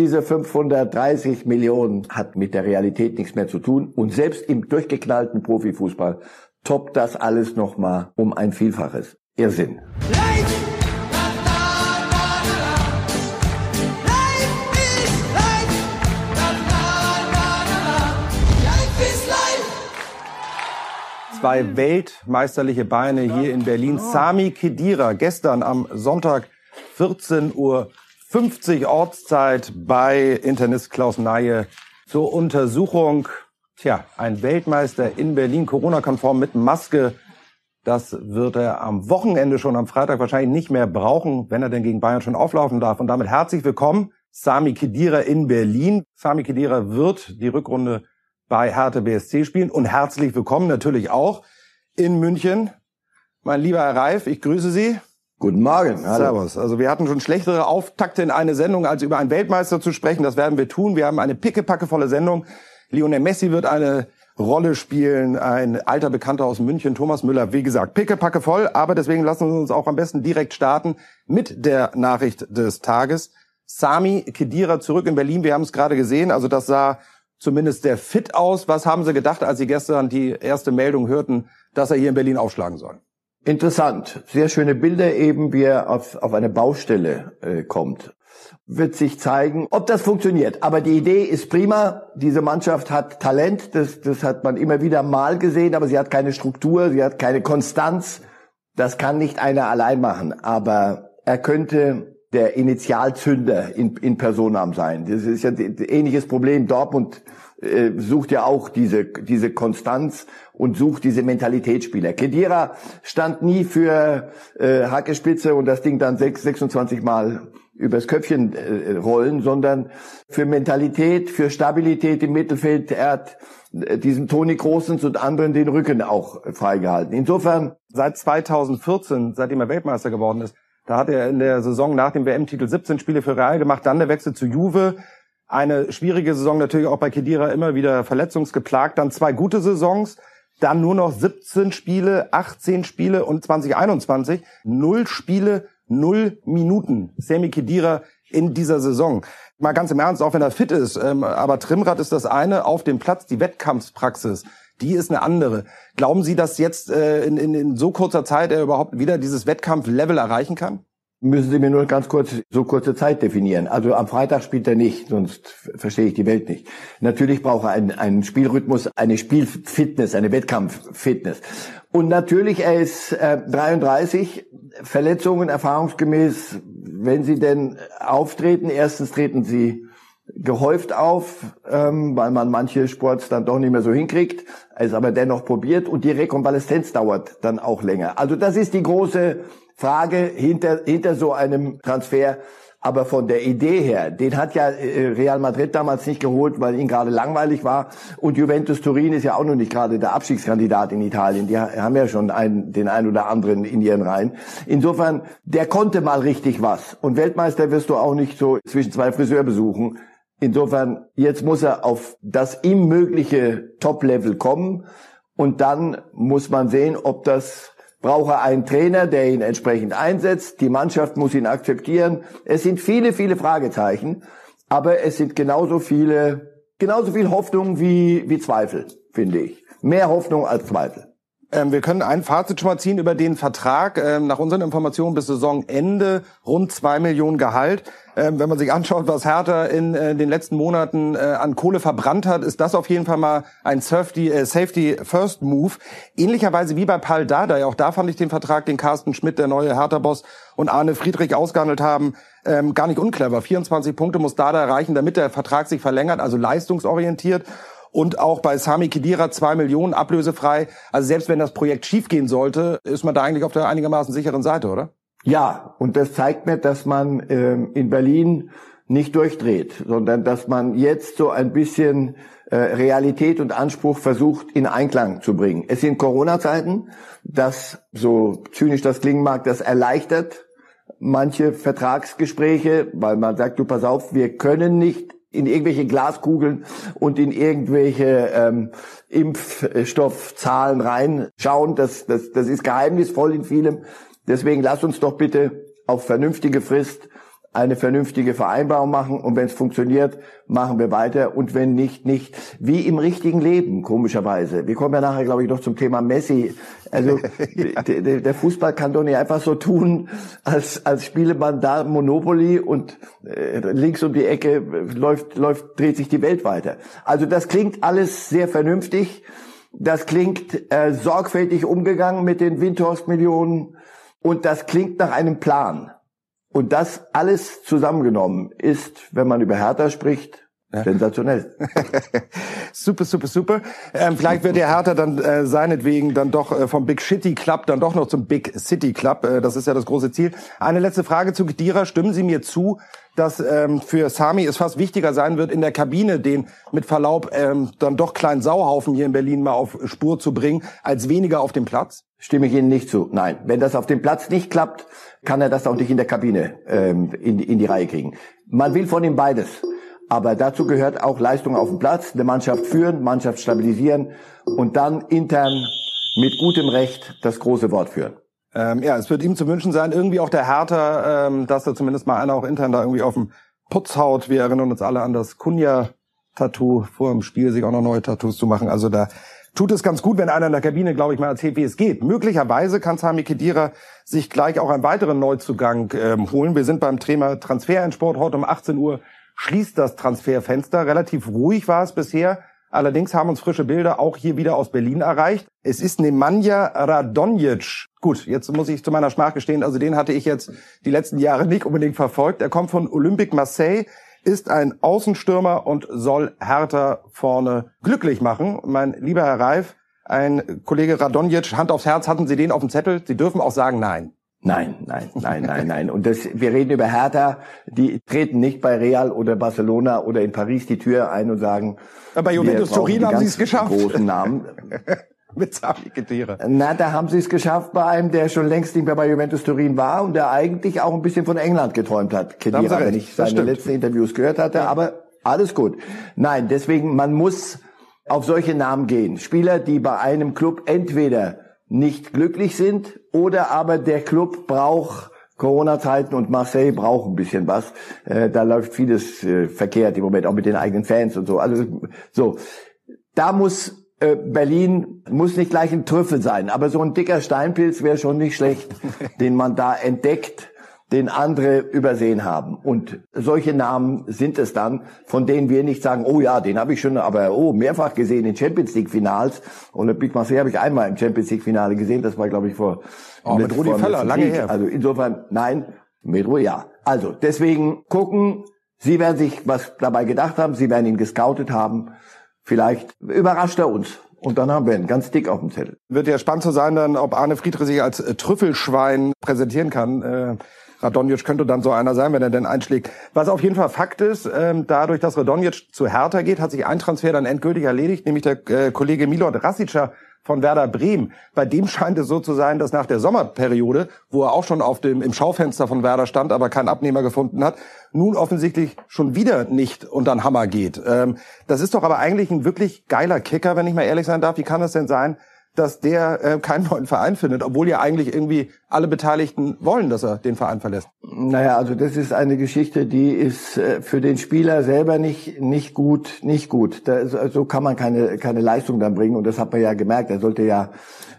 Diese 530 Millionen hat mit der Realität nichts mehr zu tun. Und selbst im durchgeknallten Profifußball toppt das alles nochmal um ein Vielfaches. Irrsinn. Zwei weltmeisterliche Beine hier in Berlin. Sami Kedira gestern am Sonntag 14 Uhr 50 Ortszeit bei Internist Klaus Neie zur Untersuchung. Tja, ein Weltmeister in Berlin, Corona-konform mit Maske. Das wird er am Wochenende schon am Freitag wahrscheinlich nicht mehr brauchen, wenn er denn gegen Bayern schon auflaufen darf. Und damit herzlich willkommen, Sami Kedira in Berlin. Sami Kedira wird die Rückrunde bei Hertha BSC spielen. Und herzlich willkommen natürlich auch in München. Mein lieber Herr Reif, ich grüße Sie. Guten Morgen. Hallo. Servus. Also wir hatten schon schlechtere Auftakte in eine Sendung, als über einen Weltmeister zu sprechen. Das werden wir tun. Wir haben eine pickepackevolle Sendung. Lionel Messi wird eine Rolle spielen. Ein alter Bekannter aus München, Thomas Müller. Wie gesagt, pickepackevoll. Aber deswegen lassen wir uns auch am besten direkt starten mit der Nachricht des Tages. Sami Kedira zurück in Berlin. Wir haben es gerade gesehen. Also das sah zumindest sehr fit aus. Was haben Sie gedacht, als Sie gestern die erste Meldung hörten, dass er hier in Berlin aufschlagen soll? Interessant. Sehr schöne Bilder eben, wie er auf, auf eine Baustelle äh, kommt. Wird sich zeigen, ob das funktioniert. Aber die Idee ist prima. Diese Mannschaft hat Talent. Das, das hat man immer wieder mal gesehen. Aber sie hat keine Struktur. Sie hat keine Konstanz. Das kann nicht einer allein machen. Aber er könnte der Initialzünder in, in Personam sein. Das ist ja ein ähnliches Problem. Dortmund äh, sucht ja auch diese, diese Konstanz und sucht diese Mentalitätsspieler. Kedira stand nie für äh, Hackespitze und das Ding dann 6, 26 Mal übers Köpfchen äh, rollen, sondern für Mentalität, für Stabilität im Mittelfeld. Er hat äh, diesen Toni Großens und anderen den Rücken auch freigehalten. Insofern. Seit 2014, seitdem er Weltmeister geworden ist, da hat er in der Saison nach dem WM-Titel 17 Spiele für Real gemacht, dann der Wechsel zu Juve. Eine schwierige Saison natürlich auch bei Kedira immer wieder verletzungsgeplagt. Dann zwei gute Saisons, dann nur noch 17 Spiele, 18 Spiele und 2021 null Spiele, null Minuten. Semi Kedira in dieser Saison. Mal ganz im Ernst, auch wenn er fit ist, ähm, aber Trimrad ist das eine, auf dem Platz die Wettkampfpraxis, die ist eine andere. Glauben Sie, dass jetzt äh, in, in, in so kurzer Zeit er überhaupt wieder dieses Wettkampflevel erreichen kann? Müssen Sie mir nur ganz kurz so kurze Zeit definieren. Also am Freitag spielt er nicht, sonst verstehe ich die Welt nicht. Natürlich braucht er einen, einen Spielrhythmus, eine Spielfitness, eine Wettkampffitness. Und natürlich, er ist äh, 33, Verletzungen erfahrungsgemäß, wenn sie denn auftreten, erstens treten sie gehäuft auf, ähm, weil man manche Sports dann doch nicht mehr so hinkriegt, es aber dennoch probiert und die Rekonvaleszenz dauert dann auch länger. Also das ist die große Frage hinter, hinter so einem Transfer. Aber von der Idee her, den hat ja äh, Real Madrid damals nicht geholt, weil ihn gerade langweilig war. Und Juventus Turin ist ja auch noch nicht gerade der Abstiegskandidat in Italien. Die haben ja schon einen, den einen oder anderen in ihren Reihen. Insofern, der konnte mal richtig was. Und Weltmeister wirst du auch nicht so zwischen zwei Friseurbesuchen Insofern, jetzt muss er auf das ihm mögliche Top-Level kommen und dann muss man sehen, ob das braucht er einen Trainer, der ihn entsprechend einsetzt. Die Mannschaft muss ihn akzeptieren. Es sind viele, viele Fragezeichen, aber es sind genauso viele, genauso viel Hoffnung wie, wie Zweifel, finde ich. Mehr Hoffnung als Zweifel. Ähm, wir können ein Fazit schon mal ziehen über den Vertrag. Ähm, nach unseren Informationen bis Saisonende rund zwei Millionen Gehalt. Ähm, wenn man sich anschaut, was Hertha in äh, den letzten Monaten äh, an Kohle verbrannt hat, ist das auf jeden Fall mal ein Safety, äh, Safety First Move. Ähnlicherweise wie bei Paul Dardai. Auch da fand ich den Vertrag, den Carsten Schmidt, der neue Hertha-Boss, und Arne Friedrich ausgehandelt haben, ähm, gar nicht unclever. 24 Punkte muss Dardai erreichen, damit der Vertrag sich verlängert, also leistungsorientiert und auch bei Sami Kedira zwei Millionen ablösefrei. Also selbst wenn das Projekt schiefgehen sollte, ist man da eigentlich auf der einigermaßen sicheren Seite, oder? Ja, und das zeigt mir, dass man ähm, in Berlin nicht durchdreht, sondern dass man jetzt so ein bisschen äh, Realität und Anspruch versucht in Einklang zu bringen. Es sind Corona-Zeiten, das, so zynisch das klingen mag, das erleichtert manche Vertragsgespräche, weil man sagt, du pass auf, wir können nicht in irgendwelche Glaskugeln und in irgendwelche ähm, Impfstoffzahlen reinschauen. Das, das, das ist geheimnisvoll in vielem. Deswegen lasst uns doch bitte auf vernünftige Frist eine vernünftige Vereinbarung machen und wenn es funktioniert, machen wir weiter und wenn nicht, nicht. Wie im richtigen Leben, komischerweise. Wir kommen ja nachher, glaube ich, noch zum Thema Messi. Also ja. der, der, Fußball kann doch nicht einfach so tun, als, als spiele man da Monopoly und äh, links um die Ecke läuft, läuft, dreht sich die Welt weiter. Also das klingt alles sehr vernünftig. Das klingt äh, sorgfältig umgegangen mit den Windhorst-Millionen und das klingt nach einem Plan. Und das alles zusammengenommen ist, wenn man über Hertha spricht, ja. Sensationell. super, super, super. Ähm, vielleicht wird der Hertha dann äh, seinetwegen dann doch äh, vom Big Shitty Club dann doch noch zum Big City Club. Äh, das ist ja das große Ziel. Eine letzte Frage zu Gedira. Stimmen Sie mir zu, dass ähm, für Sami es fast wichtiger sein wird, in der Kabine den mit Verlaub ähm, dann doch kleinen Sauhaufen hier in Berlin mal auf Spur zu bringen, als weniger auf dem Platz? Stimme ich Ihnen nicht zu. Nein, wenn das auf dem Platz nicht klappt, kann er das auch nicht in der Kabine ähm, in, in die Reihe kriegen. Man will von ihm beides. Aber dazu gehört auch Leistung auf dem Platz, eine Mannschaft führen, Mannschaft stabilisieren und dann intern mit gutem Recht das große Wort führen. Ähm, ja, es wird ihm zu wünschen sein, irgendwie auch der Härter, ähm, dass da zumindest mal einer auch intern da irgendwie auf dem Putz haut. Wir erinnern uns alle an das Kunja-Tattoo vor dem Spiel, sich auch noch neue Tattoos zu machen. Also da tut es ganz gut, wenn einer in der Kabine, glaube ich, mal erzählt, wie es geht. Möglicherweise kann Sami Kedira sich gleich auch einen weiteren Neuzugang ähm, holen. Wir sind beim Thema Transfer in Sport heute um 18 Uhr schließt das Transferfenster. Relativ ruhig war es bisher. Allerdings haben uns frische Bilder auch hier wieder aus Berlin erreicht. Es ist Nemanja Radonjic. Gut, jetzt muss ich zu meiner Schmach gestehen, also den hatte ich jetzt die letzten Jahre nicht unbedingt verfolgt. Er kommt von Olympique Marseille, ist ein Außenstürmer und soll Hertha vorne glücklich machen. Mein lieber Herr Reif, ein Kollege Radonjic, Hand aufs Herz, hatten Sie den auf dem Zettel? Sie dürfen auch sagen nein. Nein, nein, nein, nein, nein. Und das, wir reden über Hertha, die treten nicht bei Real oder Barcelona oder in Paris die Tür ein und sagen, Aber bei Juventus Turin haben sie es geschafft. Großen Namen. Mit Sami Khedira. Na, da haben sie es geschafft bei einem, der schon längst nicht mehr bei Juventus Turin war und der eigentlich auch ein bisschen von England geträumt hat, Khedira, wenn ich seine letzten Interviews gehört hatte. Ja. Aber alles gut. Nein, deswegen, man muss auf solche Namen gehen. Spieler, die bei einem Club entweder nicht glücklich sind oder aber der Club braucht Corona-Zeiten und Marseille braucht ein bisschen was. Äh, da läuft vieles äh, verkehrt im Moment, auch mit den eigenen Fans und so. Also so, da muss äh, Berlin muss nicht gleich ein Trüffel sein, aber so ein dicker Steinpilz wäre schon nicht schlecht, den man da entdeckt den andere übersehen haben. Und solche Namen sind es dann, von denen wir nicht sagen, oh ja, den habe ich schon, aber oh, mehrfach gesehen in Champions League Finals. Und Big Marseille habe ich einmal im Champions League Finale gesehen, das war glaube ich vor oh, mit Rudi Völler, lange her. Also insofern nein, mit Rudi ja. Also deswegen gucken, Sie werden sich was dabei gedacht haben, Sie werden ihn gescoutet haben. Vielleicht überrascht er uns. Und dann haben wir ihn ganz dick auf dem Zettel. Wird ja spannend zu sein, dann, ob Arne Friedrich sich als Trüffelschwein präsentieren kann. Äh Radonjic könnte dann so einer sein, wenn er denn einschlägt. Was auf jeden Fall Fakt ist, ähm, dadurch, dass Radonjic zu Hertha geht, hat sich ein Transfer dann endgültig erledigt, nämlich der äh, Kollege Milot Rasica von Werder Bremen. Bei dem scheint es so zu sein, dass nach der Sommerperiode, wo er auch schon auf dem, im Schaufenster von Werder stand, aber keinen Abnehmer gefunden hat, nun offensichtlich schon wieder nicht unter den Hammer geht. Ähm, das ist doch aber eigentlich ein wirklich geiler Kicker, wenn ich mal ehrlich sein darf. Wie kann das denn sein, dass der äh, keinen neuen Verein findet, obwohl ja eigentlich irgendwie alle Beteiligten wollen, dass er den Verein verlässt. Naja, also das ist eine Geschichte, die ist äh, für den Spieler selber nicht nicht gut, nicht gut. Da, so kann man keine keine Leistung dann bringen und das hat man ja gemerkt. Er sollte ja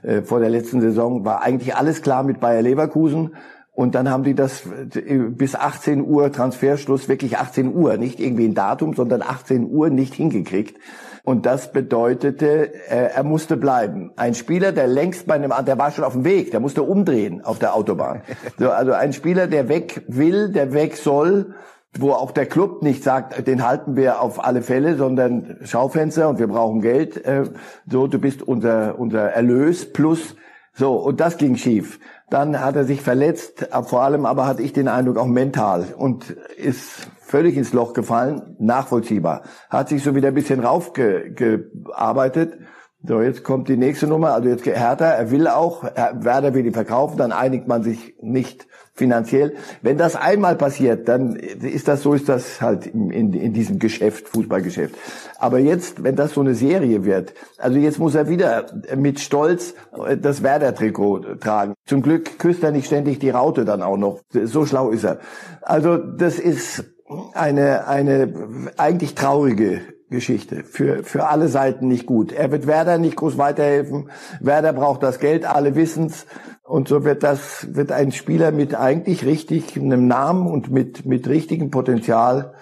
äh, vor der letzten Saison war eigentlich alles klar mit Bayer Leverkusen. Und dann haben die das äh, bis 18 Uhr Transferschluss, wirklich 18 Uhr, nicht irgendwie ein Datum, sondern 18 Uhr nicht hingekriegt. Und das bedeutete, äh, er musste bleiben. Ein Spieler, der längst bei einem, der war schon auf dem Weg, der musste umdrehen auf der Autobahn. So, also ein Spieler, der weg will, der weg soll, wo auch der Club nicht sagt, den halten wir auf alle Fälle, sondern Schaufenster und wir brauchen Geld. Äh, so, du bist unser, unser Erlös plus. So, und das ging schief. Dann hat er sich verletzt, vor allem aber hatte ich den Eindruck auch mental und ist völlig ins Loch gefallen, nachvollziehbar. Hat sich so wieder ein bisschen raufgearbeitet So, jetzt kommt die nächste Nummer. Also jetzt Hertha, er will auch, Werder will ihn verkaufen, dann einigt man sich nicht finanziell. Wenn das einmal passiert, dann ist das so, ist das halt in, in, in diesem Geschäft, Fußballgeschäft. Aber jetzt, wenn das so eine Serie wird, also jetzt muss er wieder mit Stolz das Werder-Trikot tragen. Zum Glück küsst er nicht ständig die Raute dann auch noch. So schlau ist er. Also das ist eine, eine eigentlich traurige Geschichte. Für, für alle Seiten nicht gut. Er wird Werder nicht groß weiterhelfen. Werder braucht das Geld, alle wissen's. Und so wird das, wird ein Spieler mit eigentlich richtig einem Namen und mit, mit richtigem Potenzial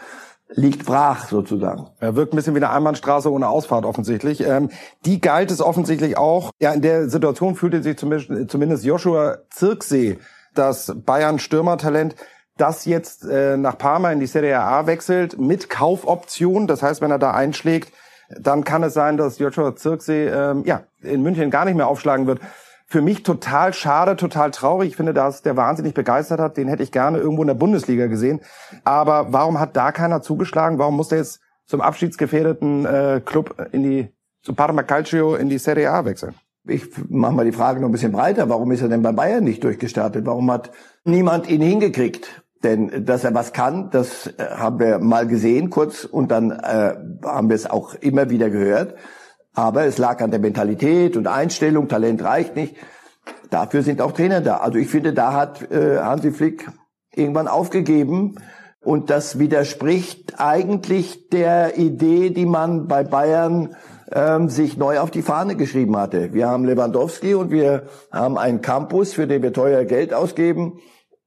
liegt brach sozusagen. Er wirkt ein bisschen wie eine Einbahnstraße ohne Ausfahrt offensichtlich. Ähm, die galt es offensichtlich auch. Ja, in der Situation fühlte sich zumindest, Joshua Zirksee, das Bayern-Stürmertalent, das jetzt äh, nach Parma in die Serie A wechselt mit Kaufoption. Das heißt, wenn er da einschlägt, dann kann es sein, dass Joshua Zirksee ähm, ja, in München gar nicht mehr aufschlagen wird. Für mich total schade, total traurig. Ich finde, dass der wahnsinnig begeistert hat. Den hätte ich gerne irgendwo in der Bundesliga gesehen. Aber warum hat da keiner zugeschlagen? Warum muss der jetzt zum abschiedsgefährdeten äh, Club in die zu Parma Calcio in die Serie A wechseln? Ich mache mal die Frage noch ein bisschen breiter. Warum ist er denn bei Bayern nicht durchgestartet? Warum hat niemand ihn hingekriegt? Denn dass er was kann, das äh, haben wir mal gesehen kurz und dann äh, haben wir es auch immer wieder gehört. Aber es lag an der Mentalität und Einstellung, Talent reicht nicht. Dafür sind auch Trainer da. Also ich finde, da hat äh, Hansi Flick irgendwann aufgegeben. Und das widerspricht eigentlich der Idee, die man bei Bayern ähm, sich neu auf die Fahne geschrieben hatte. Wir haben Lewandowski und wir haben einen Campus, für den wir teuer Geld ausgeben.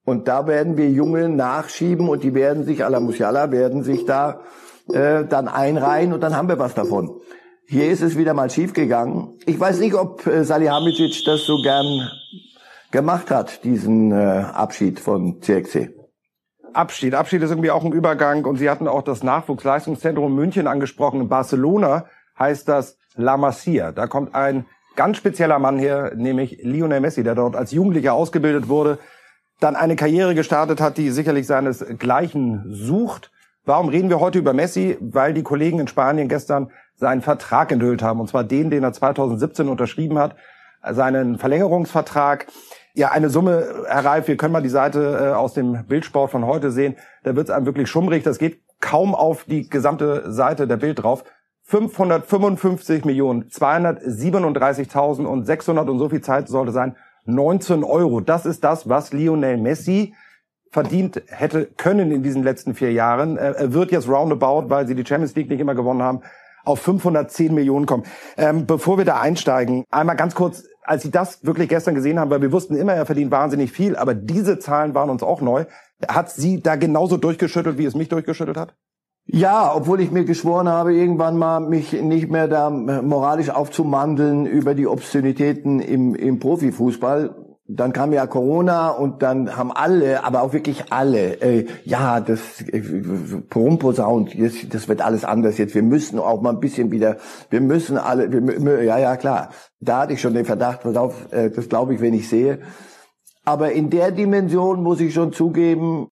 Und da werden wir Junge nachschieben und die werden sich, Ala Musiala, werden sich da äh, dann einreihen und dann haben wir was davon. Hier ist es wieder mal schiefgegangen. Ich weiß nicht, ob äh, Salihamidzic das so gern gemacht hat, diesen äh, Abschied von CXC. Abschied. Abschied ist irgendwie auch ein Übergang und Sie hatten auch das Nachwuchsleistungszentrum München angesprochen. In Barcelona heißt das La Masia. Da kommt ein ganz spezieller Mann her, nämlich Lionel Messi, der dort als Jugendlicher ausgebildet wurde, dann eine Karriere gestartet hat, die sicherlich seinesgleichen sucht. Warum reden wir heute über Messi? Weil die Kollegen in Spanien gestern seinen Vertrag enthüllt haben, und zwar den, den er 2017 unterschrieben hat, seinen Verlängerungsvertrag. Ja, eine Summe, Herr Reif, wir können mal die Seite äh, aus dem Bildsport von heute sehen. Da wird es einem wirklich schummrig. Das geht kaum auf die gesamte Seite der Bild drauf. 555 Millionen, 237.000 und 600 und so viel Zeit sollte sein 19 Euro. Das ist das, was Lionel Messi verdient hätte können in diesen letzten vier Jahren. Er wird jetzt roundabout, weil sie die Champions League nicht immer gewonnen haben, auf 510 Millionen kommen. Ähm, bevor wir da einsteigen, einmal ganz kurz, als Sie das wirklich gestern gesehen haben, weil wir wussten immer, er verdient wahnsinnig viel, aber diese Zahlen waren uns auch neu. Hat Sie da genauso durchgeschüttelt, wie es mich durchgeschüttelt hat? Ja, obwohl ich mir geschworen habe, irgendwann mal mich nicht mehr da moralisch aufzumandeln über die Obszönitäten im, im Profifußball. Dann kam ja Corona und dann haben alle, aber auch wirklich alle, äh, ja, das äh, Porumposaun, das, das wird alles anders jetzt. Wir müssen auch mal ein bisschen wieder, wir müssen alle, wir, ja, ja, klar. Da hatte ich schon den Verdacht, pass auf, äh, das glaube ich, wenn ich sehe. Aber in der Dimension muss ich schon zugeben,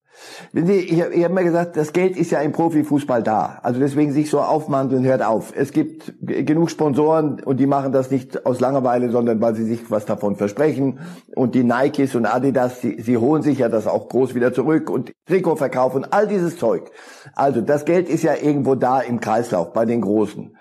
ich habe hab immer gesagt, das Geld ist ja im Profifußball da. Also deswegen sich so aufmanteln, hört auf. Es gibt genug Sponsoren und die machen das nicht aus Langeweile, sondern weil sie sich was davon versprechen. Und die Nikes und Adidas, sie, sie holen sich ja das auch groß wieder zurück und Trikotverkauf und all dieses Zeug. Also das Geld ist ja irgendwo da im Kreislauf bei den Großen.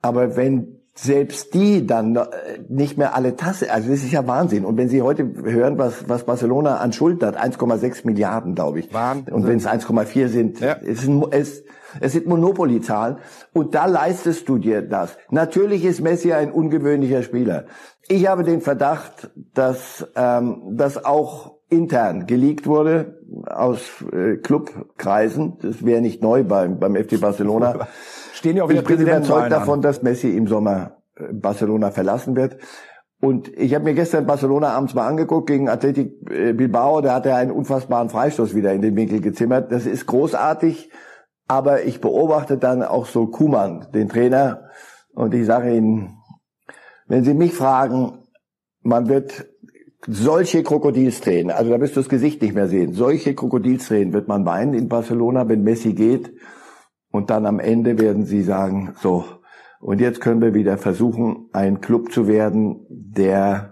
Aber wenn selbst die dann äh, nicht mehr alle Tasse, also das ist ja Wahnsinn. Und wenn Sie heute hören, was, was Barcelona an Schulden hat, 1,6 Milliarden, glaube ich. Wahnsinn. Und wenn es 1,4 sind, ja. es, sind, es, es sind Monopoly-Zahlen. Und da leistest du dir das. Natürlich ist Messi ein ungewöhnlicher Spieler. Ich habe den Verdacht, dass ähm, das auch intern geleakt wurde aus äh, Clubkreisen. Das wäre nicht neu beim, beim FC Barcelona. stehen ja auch wieder ich bin überzeugt davon, dass Messi im Sommer äh, Barcelona verlassen wird. Und ich habe mir gestern Barcelona abends mal angeguckt gegen Athletic äh, Bilbao. Da hat er einen unfassbaren Freistoß wieder in den Winkel gezimmert. Das ist großartig. Aber ich beobachte dann auch so Kuman, den Trainer. Und ich sage Ihnen, wenn Sie mich fragen, man wird solche Krokodilstränen, also da wirst du das Gesicht nicht mehr sehen, solche Krokodilstränen wird man weinen in Barcelona, wenn Messi geht. Und dann am Ende werden sie sagen, so, Und jetzt können wir wieder versuchen, ein Club zu werden, der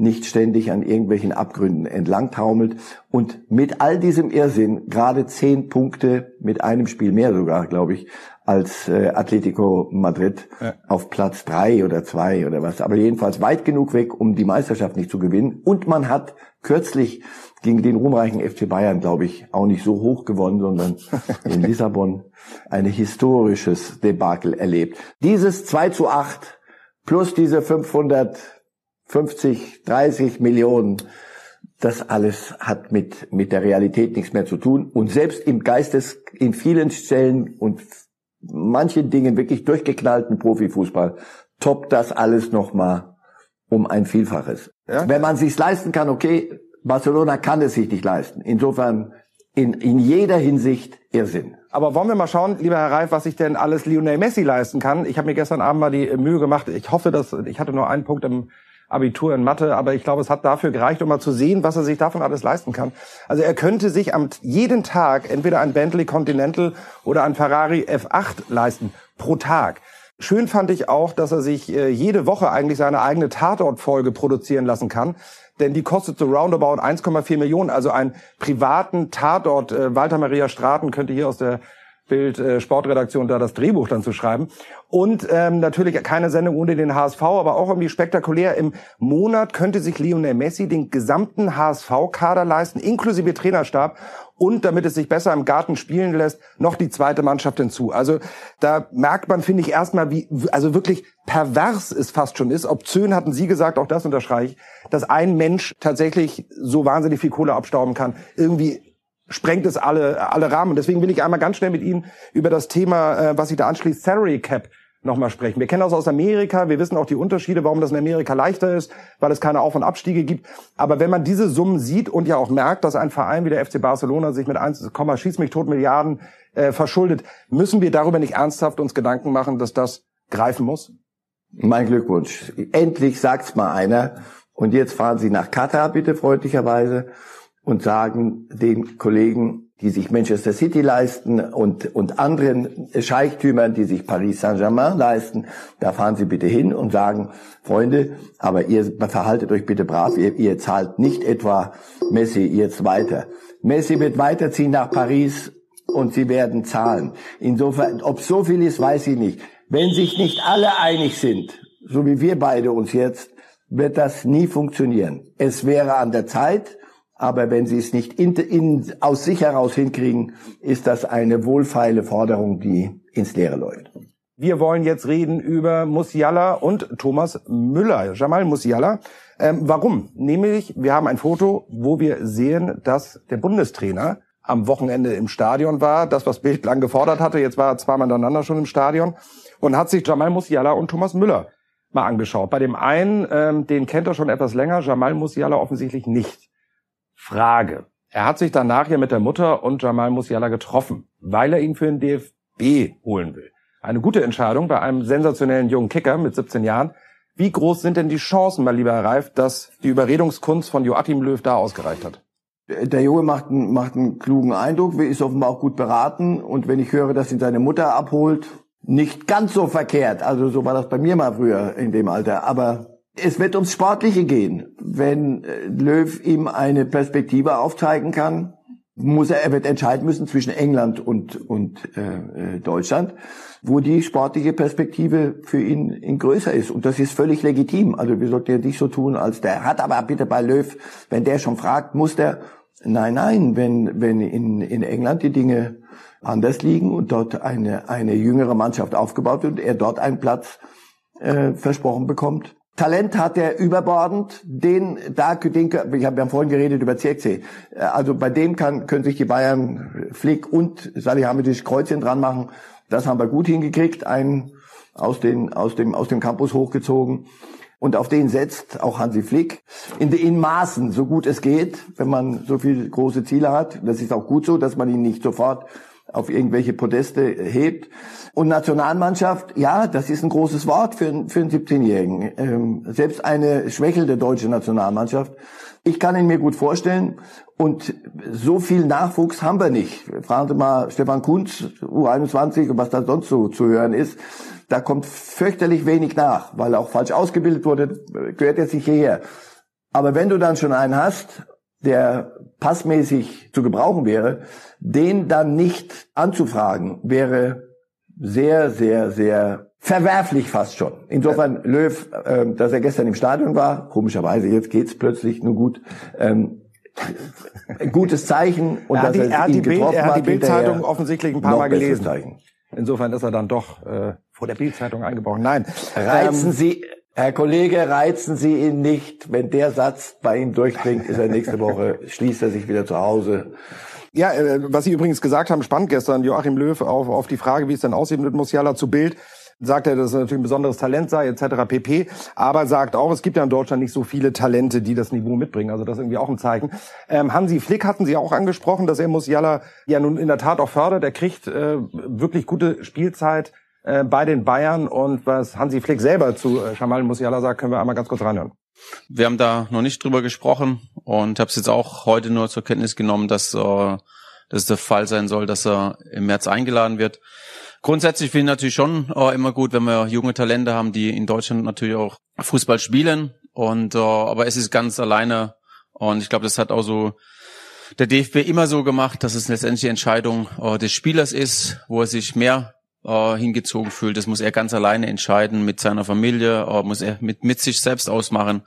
nicht ständig an irgendwelchen Abgründen entlang taumelt und mit all diesem Irrsinn gerade zehn Punkte mit einem Spiel mehr sogar, glaube ich, als äh, Atletico Madrid ja. auf Platz drei oder zwei oder was. Aber jedenfalls weit genug weg, um die Meisterschaft nicht zu gewinnen. Und man hat kürzlich gegen den ruhmreichen FC Bayern, glaube ich, auch nicht so hoch gewonnen, sondern in Lissabon ein historisches Debakel erlebt. Dieses 2 zu 8 plus diese 550, 30 Millionen, das alles hat mit, mit der Realität nichts mehr zu tun. Und selbst im Geistes, in vielen Stellen und manchen Dingen wirklich durchgeknallten Profifußball toppt das alles nochmal um ein Vielfaches. Ja? Wenn man sich's leisten kann, okay, Barcelona kann es sich nicht leisten. Insofern in, in jeder Hinsicht Irrsinn. Aber wollen wir mal schauen, lieber Herr Reif, was sich denn alles Lionel Messi leisten kann. Ich habe mir gestern Abend mal die Mühe gemacht. Ich hoffe, dass ich hatte nur einen Punkt im Abitur in Mathe, aber ich glaube, es hat dafür gereicht, um mal zu sehen, was er sich davon alles leisten kann. Also er könnte sich am jeden Tag entweder ein Bentley Continental oder ein Ferrari F8 leisten pro Tag. Schön fand ich auch, dass er sich äh, jede Woche eigentlich seine eigene Tatortfolge produzieren lassen kann denn die kostet so roundabout 1,4 Millionen. Also einen privaten Tatort. Äh, Walter Maria Straten könnte hier aus der Bild äh, Sportredaktion da das Drehbuch dann zu schreiben. Und ähm, natürlich keine Sendung ohne den HSV, aber auch irgendwie spektakulär. Im Monat könnte sich Lionel Messi den gesamten HSV-Kader leisten, inklusive Trainerstab und damit es sich besser im Garten spielen lässt, noch die zweite Mannschaft hinzu. Also da merkt man, finde ich, erstmal, wie, also wirklich pervers es fast schon ist. Obszön hatten Sie gesagt, auch das unterstreiche ich, dass ein Mensch tatsächlich so wahnsinnig viel Kohle abstauben kann. Irgendwie sprengt es alle, alle Rahmen. Deswegen will ich einmal ganz schnell mit Ihnen über das Thema, äh, was sich da anschließt, Salary Cap nochmal sprechen. Wir kennen das aus Amerika, wir wissen auch die Unterschiede, warum das in Amerika leichter ist, weil es keine Auf- und Abstiege gibt. Aber wenn man diese Summen sieht und ja auch merkt, dass ein Verein wie der FC Barcelona sich mit 1, schieß mich tot Milliarden äh, verschuldet, müssen wir darüber nicht ernsthaft uns Gedanken machen, dass das greifen muss? Mein Glückwunsch. Endlich sagt's mal einer. Und jetzt fahren Sie nach Katar, bitte freundlicherweise, und sagen den Kollegen, die sich Manchester City leisten und, und anderen Scheichtümern, die sich Paris Saint-Germain leisten, da fahren Sie bitte hin und sagen, Freunde, aber ihr verhaltet euch bitte brav, ihr, ihr zahlt nicht etwa Messi jetzt weiter. Messi wird weiterziehen nach Paris und sie werden zahlen. Insofern, ob so viel ist, weiß ich nicht. Wenn sich nicht alle einig sind, so wie wir beide uns jetzt, wird das nie funktionieren. Es wäre an der Zeit, aber wenn sie es nicht in, in, aus sich heraus hinkriegen, ist das eine wohlfeile Forderung, die ins Leere läuft. Wir wollen jetzt reden über Musiala und Thomas Müller. Jamal Musiala. Ähm, warum? Nämlich, wir haben ein Foto, wo wir sehen, dass der Bundestrainer am Wochenende im Stadion war. Das, was Bild lang gefordert hatte. Jetzt war er zweimal miteinander schon im Stadion und hat sich Jamal Musiala und Thomas Müller mal angeschaut. Bei dem einen, ähm, den kennt er schon etwas länger, Jamal Musiala offensichtlich nicht. Frage. Er hat sich danach ja mit der Mutter und Jamal Musiala getroffen, weil er ihn für den DFB holen will. Eine gute Entscheidung bei einem sensationellen jungen Kicker mit 17 Jahren. Wie groß sind denn die Chancen, mein lieber Herr Reif, dass die Überredungskunst von Joachim Löw da ausgereicht hat? Der Junge macht einen, macht einen klugen Eindruck, ist offenbar auch gut beraten. Und wenn ich höre, dass ihn seine Mutter abholt, nicht ganz so verkehrt. Also so war das bei mir mal früher in dem Alter. Aber es wird ums Sportliche gehen. Wenn äh, Löw ihm eine Perspektive aufzeigen kann, muss er, er wird entscheiden müssen zwischen England und, und äh, äh, Deutschland, wo die sportliche Perspektive für ihn, ihn größer ist. Und das ist völlig legitim. Also wir sollten ja nicht so tun, als der hat aber bitte bei Löw, wenn der schon fragt, muss der. Nein, nein, wenn, wenn in, in England die Dinge anders liegen und dort eine, eine jüngere Mannschaft aufgebaut wird und er dort einen Platz äh, versprochen bekommt, Talent hat er überbordend. Den, da, den, ich habe ja vorhin geredet über CXC. Also bei dem kann, können sich die Bayern Flick und Salihamidzic Kreuzchen dran machen. Das haben wir gut hingekriegt. Einen aus, den, aus, dem, aus dem Campus hochgezogen. Und auf den setzt auch Hansi Flick in, in Maßen, so gut es geht, wenn man so viele große Ziele hat. Das ist auch gut so, dass man ihn nicht sofort auf irgendwelche Podeste hebt. Und Nationalmannschaft, ja, das ist ein großes Wort für, für einen 17-Jährigen. Ähm, selbst eine schwächelnde deutsche Nationalmannschaft. Ich kann ihn mir gut vorstellen. Und so viel Nachwuchs haben wir nicht. Fragen Sie mal Stefan Kunz, U21, und was da sonst so zu hören ist. da kommt fürchterlich wenig nach, weil er auch falsch ausgebildet wurde, gehört jetzt nicht hierher. Aber wenn du dann schon einen hast, der passmäßig zu gebrauchen wäre, den dann nicht anzufragen, wäre sehr, sehr, sehr verwerflich fast schon. Insofern Löw, äh, dass er gestern im Stadion war, komischerweise jetzt geht's plötzlich nur gut. Ähm, gutes Zeichen und er hat die, er hat die Bild, er hat die Bildzeitung offensichtlich ein paar Mal gelesen. Zeichen. Insofern ist er dann doch äh, vor der Bildzeitung eingebrochen. Nein, reizen ähm, Sie Herr Kollege, reizen Sie ihn nicht. Wenn der Satz bei ihm durchdringt, ist er nächste Woche, schließt er sich wieder zu Hause. Ja, äh, was Sie übrigens gesagt haben, spannend gestern, Joachim Löw auf, auf die Frage, wie es denn aussieht mit Musiala zu Bild, sagt er, dass er natürlich ein besonderes Talent sei, etc. pp. Aber sagt auch, es gibt ja in Deutschland nicht so viele Talente, die das Niveau mitbringen. Also das ist irgendwie auch ein Zeichen. Ähm, Hansi Flick hatten Sie auch angesprochen, dass er Musiala ja nun in der Tat auch fördert. Er kriegt äh, wirklich gute Spielzeit äh, bei den Bayern. Und was Hansi Flick selber zu äh, Jamal Musiala sagt, können wir einmal ganz kurz reinhören. Wir haben da noch nicht drüber gesprochen und habe es jetzt auch heute nur zur Kenntnis genommen, dass, äh, dass der Fall sein soll, dass er im März eingeladen wird. Grundsätzlich finde ich natürlich schon äh, immer gut, wenn wir junge Talente haben, die in Deutschland natürlich auch Fußball spielen. Und äh, aber es ist ganz alleine und ich glaube, das hat auch so der DFB immer so gemacht, dass es letztendlich die Entscheidung äh, des Spielers ist, wo er sich mehr äh, hingezogen fühlt. Das muss er ganz alleine entscheiden mit seiner Familie, äh, muss er mit, mit sich selbst ausmachen.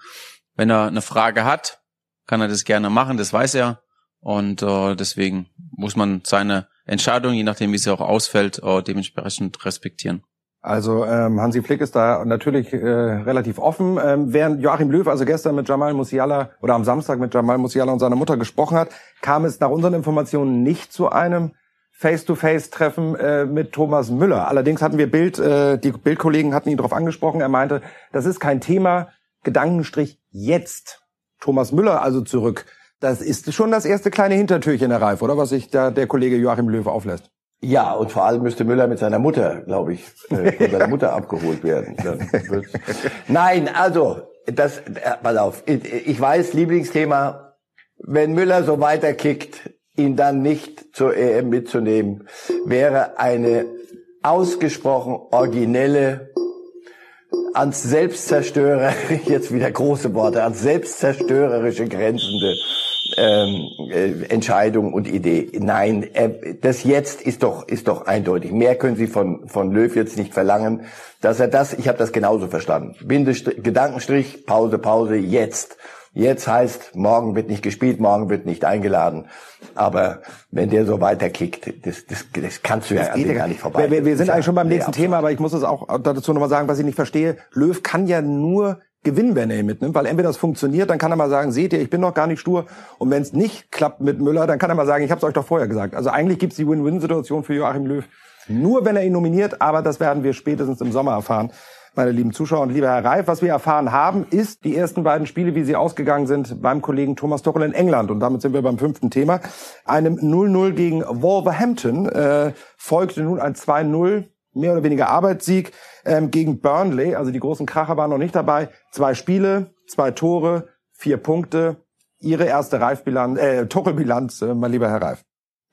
Wenn er eine Frage hat, kann er das gerne machen, das weiß er. Und äh, deswegen muss man seine Entscheidung, je nachdem wie sie auch ausfällt, äh, dementsprechend respektieren. Also ähm, Hansi Flick ist da natürlich äh, relativ offen. Ähm, während Joachim Löw also gestern mit Jamal Musiala oder am Samstag mit Jamal Musiala und seiner Mutter gesprochen hat, kam es nach unseren Informationen nicht zu einem Face-to-Face-Treffen äh, mit Thomas Müller. Allerdings hatten wir Bild, äh, die Bildkollegen hatten ihn darauf angesprochen. Er meinte, das ist kein Thema. Gedankenstrich jetzt. Thomas Müller also zurück. Das ist schon das erste kleine Hintertürchen, Herr Reif, oder was sich da der Kollege Joachim Löw auflässt. Ja, und vor allem müsste Müller mit seiner Mutter, glaube ich, äh, von seiner Mutter abgeholt werden. Nein, also, das, äh, pass auf, ich weiß, Lieblingsthema, wenn Müller so weiterkickt, ihn dann nicht zur EM mitzunehmen, wäre eine ausgesprochen originelle, ans Selbstzerstörer, jetzt wieder große Worte, ans selbstzerstörerische grenzende ähm, äh, Entscheidung und Idee. Nein, äh, das jetzt ist doch ist doch eindeutig. Mehr können Sie von von Löw jetzt nicht verlangen, dass er das. Ich habe das genauso verstanden. Bindestrich, Gedankenstrich, Pause, Pause, jetzt. Jetzt heißt, morgen wird nicht gespielt, morgen wird nicht eingeladen. Aber wenn der so weiterkickt, das, das, das kannst du das ja geht gar nicht vorbei. Wir, wir sind eigentlich schon beim nächsten Thema, aber ich muss es auch dazu nochmal sagen, was ich nicht verstehe. Löw kann ja nur gewinnen, wenn er ihn mitnimmt, weil entweder das funktioniert, dann kann er mal sagen, seht ihr, ich bin noch gar nicht stur. Und wenn es nicht klappt mit Müller, dann kann er mal sagen, ich habe es euch doch vorher gesagt. Also eigentlich gibt's die Win-Win-Situation für Joachim Löw nur, wenn er ihn nominiert, aber das werden wir spätestens im Sommer erfahren meine lieben Zuschauer und lieber Herr Reif. Was wir erfahren haben, ist die ersten beiden Spiele, wie sie ausgegangen sind beim Kollegen Thomas Tuchel in England. Und damit sind wir beim fünften Thema. Einem 0-0 gegen Wolverhampton äh, folgte nun ein 2-0 mehr oder weniger Arbeitssieg ähm, gegen Burnley. Also die großen Kracher waren noch nicht dabei. Zwei Spiele, zwei Tore, vier Punkte. Ihre erste Reifbilanz, äh, Tuchel-Bilanz, äh, mein lieber Herr Reif.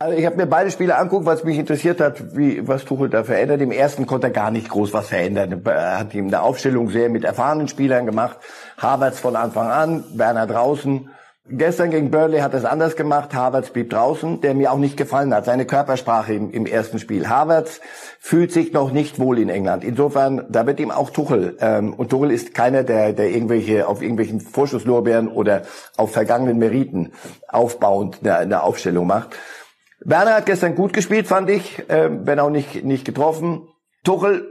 Also ich habe mir beide Spiele anguckt, was mich interessiert hat, wie was Tuchel da verändert. Im ersten konnte er gar nicht groß was verändern. Er hat ihm eine Aufstellung sehr mit erfahrenen Spielern gemacht. Havertz von Anfang an, Werner draußen. Gestern gegen Burnley hat er es anders gemacht. Havertz blieb draußen, der mir auch nicht gefallen hat. Seine Körpersprache im, im ersten Spiel. Havertz fühlt sich noch nicht wohl in England. Insofern, da wird ihm auch Tuchel. Ähm, und Tuchel ist keiner, der, der irgendwelche auf irgendwelchen Vorschusslorbeeren oder auf vergangenen Meriten aufbauend eine, eine Aufstellung macht. Werner hat gestern gut gespielt, fand ich, äh, wenn auch nicht, nicht getroffen. Tuchel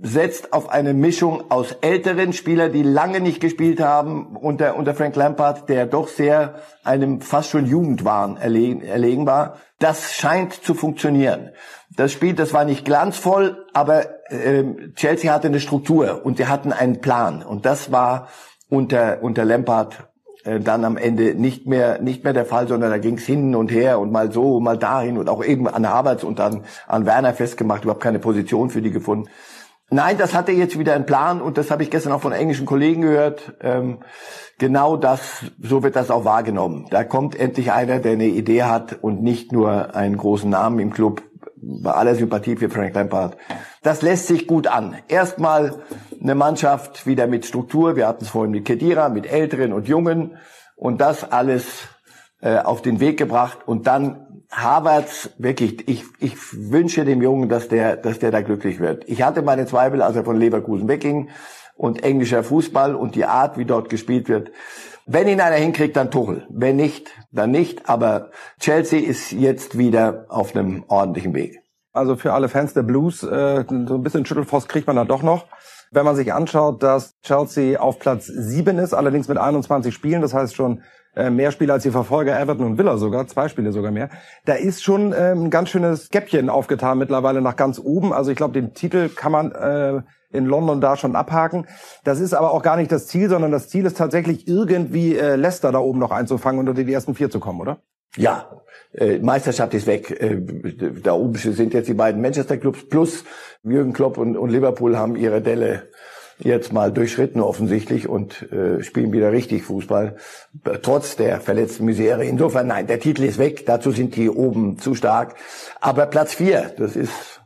setzt auf eine Mischung aus älteren Spielern, die lange nicht gespielt haben, unter, unter Frank Lampard, der doch sehr einem fast schon Jugendwahn erlegen, erlegen war. Das scheint zu funktionieren. Das Spiel, das war nicht glanzvoll, aber äh, Chelsea hatte eine Struktur und sie hatten einen Plan. Und das war unter, unter Lampard dann am Ende nicht mehr nicht mehr der Fall, sondern da ging es hin und her und mal so, mal dahin und auch eben an Havertz und dann an Werner festgemacht, überhaupt keine Position für die gefunden. Nein, das hatte jetzt wieder einen Plan und das habe ich gestern auch von englischen Kollegen gehört. Ähm, genau das, so wird das auch wahrgenommen. Da kommt endlich einer, der eine Idee hat und nicht nur einen großen Namen im Club. Bei aller Sympathie für Frank Lampard das lässt sich gut an. Erstmal eine Mannschaft wieder mit Struktur. Wir hatten es vorhin mit Kedira, mit Älteren und Jungen und das alles äh, auf den Weg gebracht und dann Havertz, wirklich, ich, ich wünsche dem Jungen, dass der, dass der da glücklich wird. Ich hatte meine Zweifel, als er von Leverkusen wegging und englischer Fußball und die Art, wie dort gespielt wird. Wenn ihn einer hinkriegt, dann Tuchel. Wenn nicht, dann nicht. Aber Chelsea ist jetzt wieder auf einem ordentlichen Weg. Also für alle Fans der Blues, äh, so ein bisschen Schüttelfrost kriegt man da doch noch. Wenn man sich anschaut, dass Chelsea auf Platz 7 ist, allerdings mit 21 Spielen, das heißt schon äh, mehr Spiele als die Verfolger Everton und Villa sogar, zwei Spiele sogar mehr. Da ist schon ähm, ein ganz schönes Gäppchen aufgetan mittlerweile nach ganz oben. Also ich glaube, den Titel kann man äh, in London da schon abhaken. Das ist aber auch gar nicht das Ziel, sondern das Ziel ist tatsächlich irgendwie äh, Leicester da oben noch einzufangen und unter die ersten vier zu kommen, oder? Ja, äh, Meisterschaft ist weg. Äh, da oben sind jetzt die beiden Manchester Clubs plus Jürgen Klopp und, und Liverpool haben ihre Delle jetzt mal durchschritten offensichtlich und äh, spielen wieder richtig Fußball, trotz der verletzten Misere. Insofern, nein, der Titel ist weg, dazu sind die oben zu stark. Aber Platz vier, das ist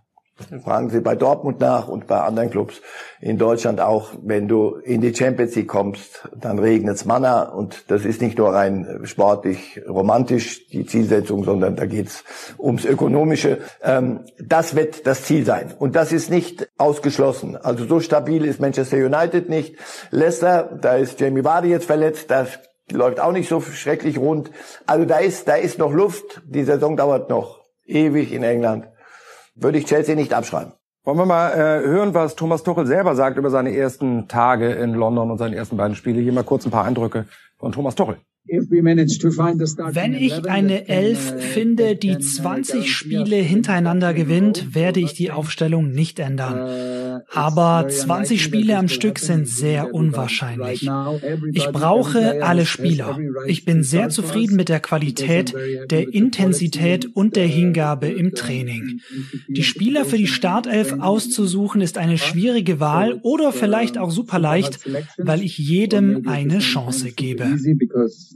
Fragen Sie bei Dortmund nach und bei anderen Clubs in Deutschland auch. Wenn du in die Champions League kommst, dann regnet's Manna und das ist nicht nur rein sportlich romantisch die Zielsetzung, sondern da geht's ums Ökonomische. Ähm, das wird das Ziel sein und das ist nicht ausgeschlossen. Also so stabil ist Manchester United nicht. Leicester, da ist Jamie Vardy jetzt verletzt, das läuft auch nicht so schrecklich rund. Also da ist, da ist noch Luft. Die Saison dauert noch ewig in England würde ich Chelsea nicht abschreiben. Wollen wir mal äh, hören, was Thomas Tuchel selber sagt über seine ersten Tage in London und seine ersten beiden Spiele. Hier mal kurz ein paar Eindrücke von Thomas Tuchel. Wenn ich eine Elf finde, die 20 Spiele hintereinander gewinnt, werde ich die Aufstellung nicht ändern. Aber 20 Spiele am Stück sind sehr unwahrscheinlich. Ich brauche alle Spieler. Ich bin sehr zufrieden mit der Qualität, der Intensität und der Hingabe im Training. Die Spieler für die Startelf auszusuchen ist eine schwierige Wahl oder vielleicht auch super leicht, weil ich jedem eine Chance gebe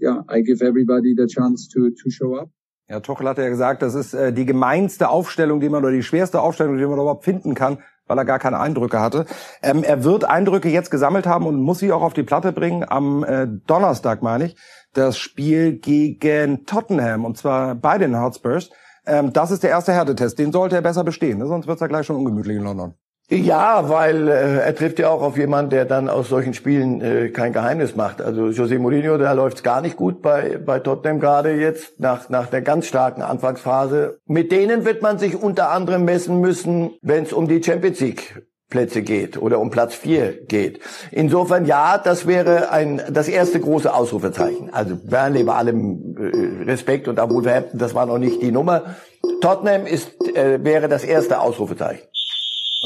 yeah, I give everybody the chance to, to show up. Ja, Tuchel hat ja gesagt, das ist äh, die gemeinste Aufstellung, die man oder die schwerste Aufstellung, die man überhaupt finden kann, weil er gar keine Eindrücke hatte. Ähm, er wird Eindrücke jetzt gesammelt haben und muss sie auch auf die Platte bringen am äh, Donnerstag, meine ich, das Spiel gegen Tottenham und zwar bei den Hotspurs. Ähm, das ist der erste Härtetest, den sollte er besser bestehen, ne? sonst wird es ja gleich schon ungemütlich in London. Ja, weil äh, er trifft ja auch auf jemanden, der dann aus solchen Spielen äh, kein Geheimnis macht. Also José Mourinho, da läuft's gar nicht gut bei, bei Tottenham gerade jetzt, nach, nach der ganz starken Anfangsphase. Mit denen wird man sich unter anderem messen müssen, wenn es um die Champions League Plätze geht oder um Platz vier geht. Insofern ja, das wäre ein das erste große Ausrufezeichen. Also Burnley bei allem äh, Respekt und Wolverhampton, das war noch nicht die Nummer. Tottenham ist äh, wäre das erste Ausrufezeichen.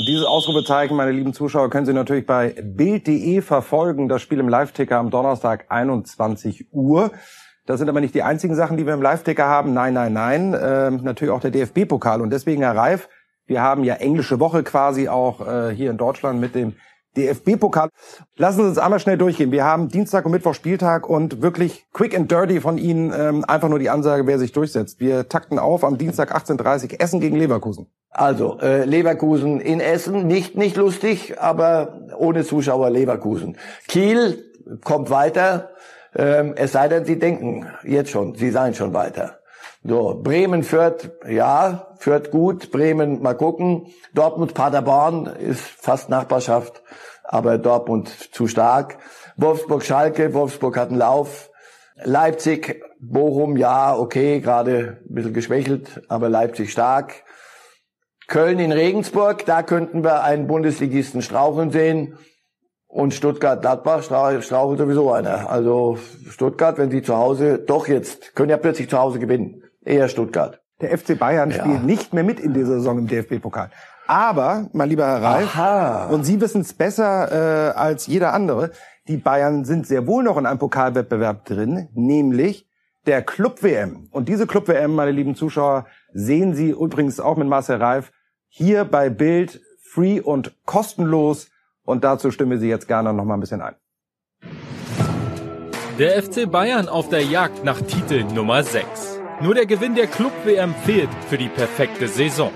Und dieses Ausrufezeichen, meine lieben Zuschauer, können Sie natürlich bei Bild.de verfolgen. Das Spiel im Live-Ticker am Donnerstag 21 Uhr. Das sind aber nicht die einzigen Sachen, die wir im Live-Ticker haben. Nein, nein, nein. Ähm, natürlich auch der DFB-Pokal. Und deswegen, Herr Reif, wir haben ja englische Woche quasi auch äh, hier in Deutschland mit dem DFB-Pokal. Lassen Sie uns einmal schnell durchgehen. Wir haben Dienstag und Mittwoch Spieltag und wirklich quick and dirty von Ihnen ähm, einfach nur die Ansage, wer sich durchsetzt. Wir takten auf am Dienstag 18.30 Essen gegen Leverkusen. Also äh, Leverkusen in Essen, nicht nicht lustig, aber ohne Zuschauer Leverkusen. Kiel kommt weiter, ähm, es sei denn, Sie denken jetzt schon, Sie seien schon weiter. So, Bremen führt, ja, führt gut. Bremen, mal gucken. Dortmund, Paderborn ist fast Nachbarschaft, aber Dortmund zu stark. Wolfsburg, Schalke, Wolfsburg hat einen Lauf. Leipzig, Bochum, ja, okay, gerade ein bisschen geschwächelt, aber Leipzig stark. Köln in Regensburg, da könnten wir einen Bundesligisten straucheln sehen. Und Stuttgart, Gladbach strauchelt sowieso einer. Also Stuttgart, wenn sie zu Hause, doch jetzt, können ja plötzlich zu Hause gewinnen. Eher Stuttgart. Der FC Bayern ja. spielt nicht mehr mit in dieser Saison im DFB-Pokal. Aber, mein lieber Herr Reif, Aha. und Sie wissen es besser äh, als jeder andere, die Bayern sind sehr wohl noch in einem Pokalwettbewerb drin, nämlich der Club-WM. Und diese Club-WM, meine lieben Zuschauer, sehen Sie übrigens auch mit Marcel Reif hier bei Bild free und kostenlos. Und dazu stimmen wir Sie jetzt gerne noch mal ein bisschen ein. Der FC Bayern auf der Jagd nach Titel Nummer 6. Nur der Gewinn der Club-WM fehlt für die perfekte Saison.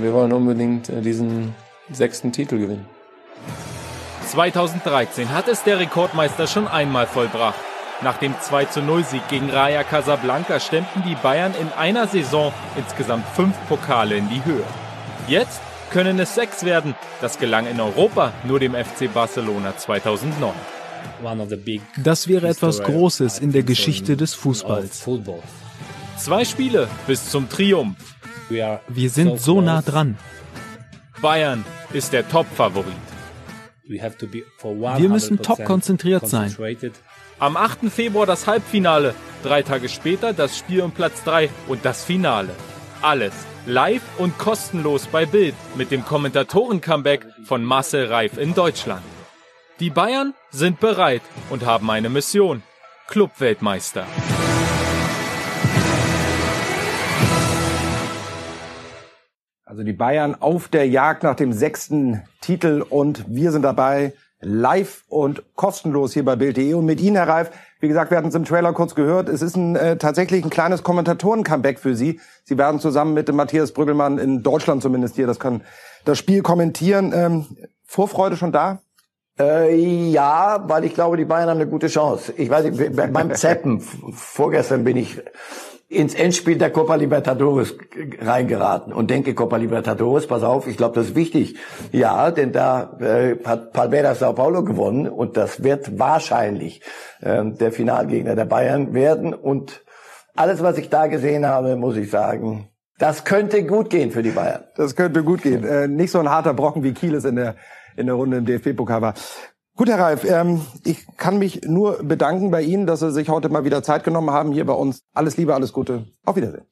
Wir wollen unbedingt äh, diesen sechsten Titel gewinnen. 2013 hat es der Rekordmeister schon einmal vollbracht. Nach dem 2 0 Sieg gegen Raja Casablanca stemmten die Bayern in einer Saison insgesamt fünf Pokale in die Höhe. Jetzt können es sechs werden. Das gelang in Europa nur dem FC Barcelona 2009. Das wäre etwas Großes in der Geschichte des Fußballs. Zwei Spiele bis zum Triumph. Wir sind so nah dran. Bayern ist der Top-Favorit. Wir müssen top konzentriert sein. Am 8. Februar das Halbfinale, drei Tage später das Spiel um Platz 3 und das Finale. Alles live und kostenlos bei Bild mit dem Kommentatoren-Comeback von Marcel Reif in Deutschland. Die Bayern sind bereit und haben eine Mission. Clubweltmeister. Also die Bayern auf der Jagd nach dem sechsten Titel und wir sind dabei live und kostenlos hier bei Bild.de und mit Ihnen, Herr Reif. Wie gesagt, wir hatten es im Trailer kurz gehört. Es ist ein, äh, tatsächlich ein kleines Kommentatoren-Comeback für Sie. Sie werden zusammen mit dem Matthias Brüggelmann in Deutschland zumindest hier das, kann, das Spiel kommentieren. Ähm, Vorfreude schon da? Äh, ja, weil ich glaube, die Bayern haben eine gute Chance. Ich weiß nicht, beim Zeppen, vorgestern bin ich ins Endspiel der Copa Libertadores reingeraten und denke Copa Libertadores, pass auf, ich glaube, das ist wichtig. Ja, denn da äh, hat Palmeiras Sao Paulo gewonnen und das wird wahrscheinlich äh, der Finalgegner der Bayern werden und alles, was ich da gesehen habe, muss ich sagen, das könnte gut gehen für die Bayern. Das könnte gut gehen. Äh, nicht so ein harter Brocken wie Kiel es in der in der Runde im DFB-Pokal war. Gut, Herr Reif, ähm, ich kann mich nur bedanken bei Ihnen, dass Sie sich heute mal wieder Zeit genommen haben hier bei uns. Alles Liebe, alles Gute. Auf Wiedersehen.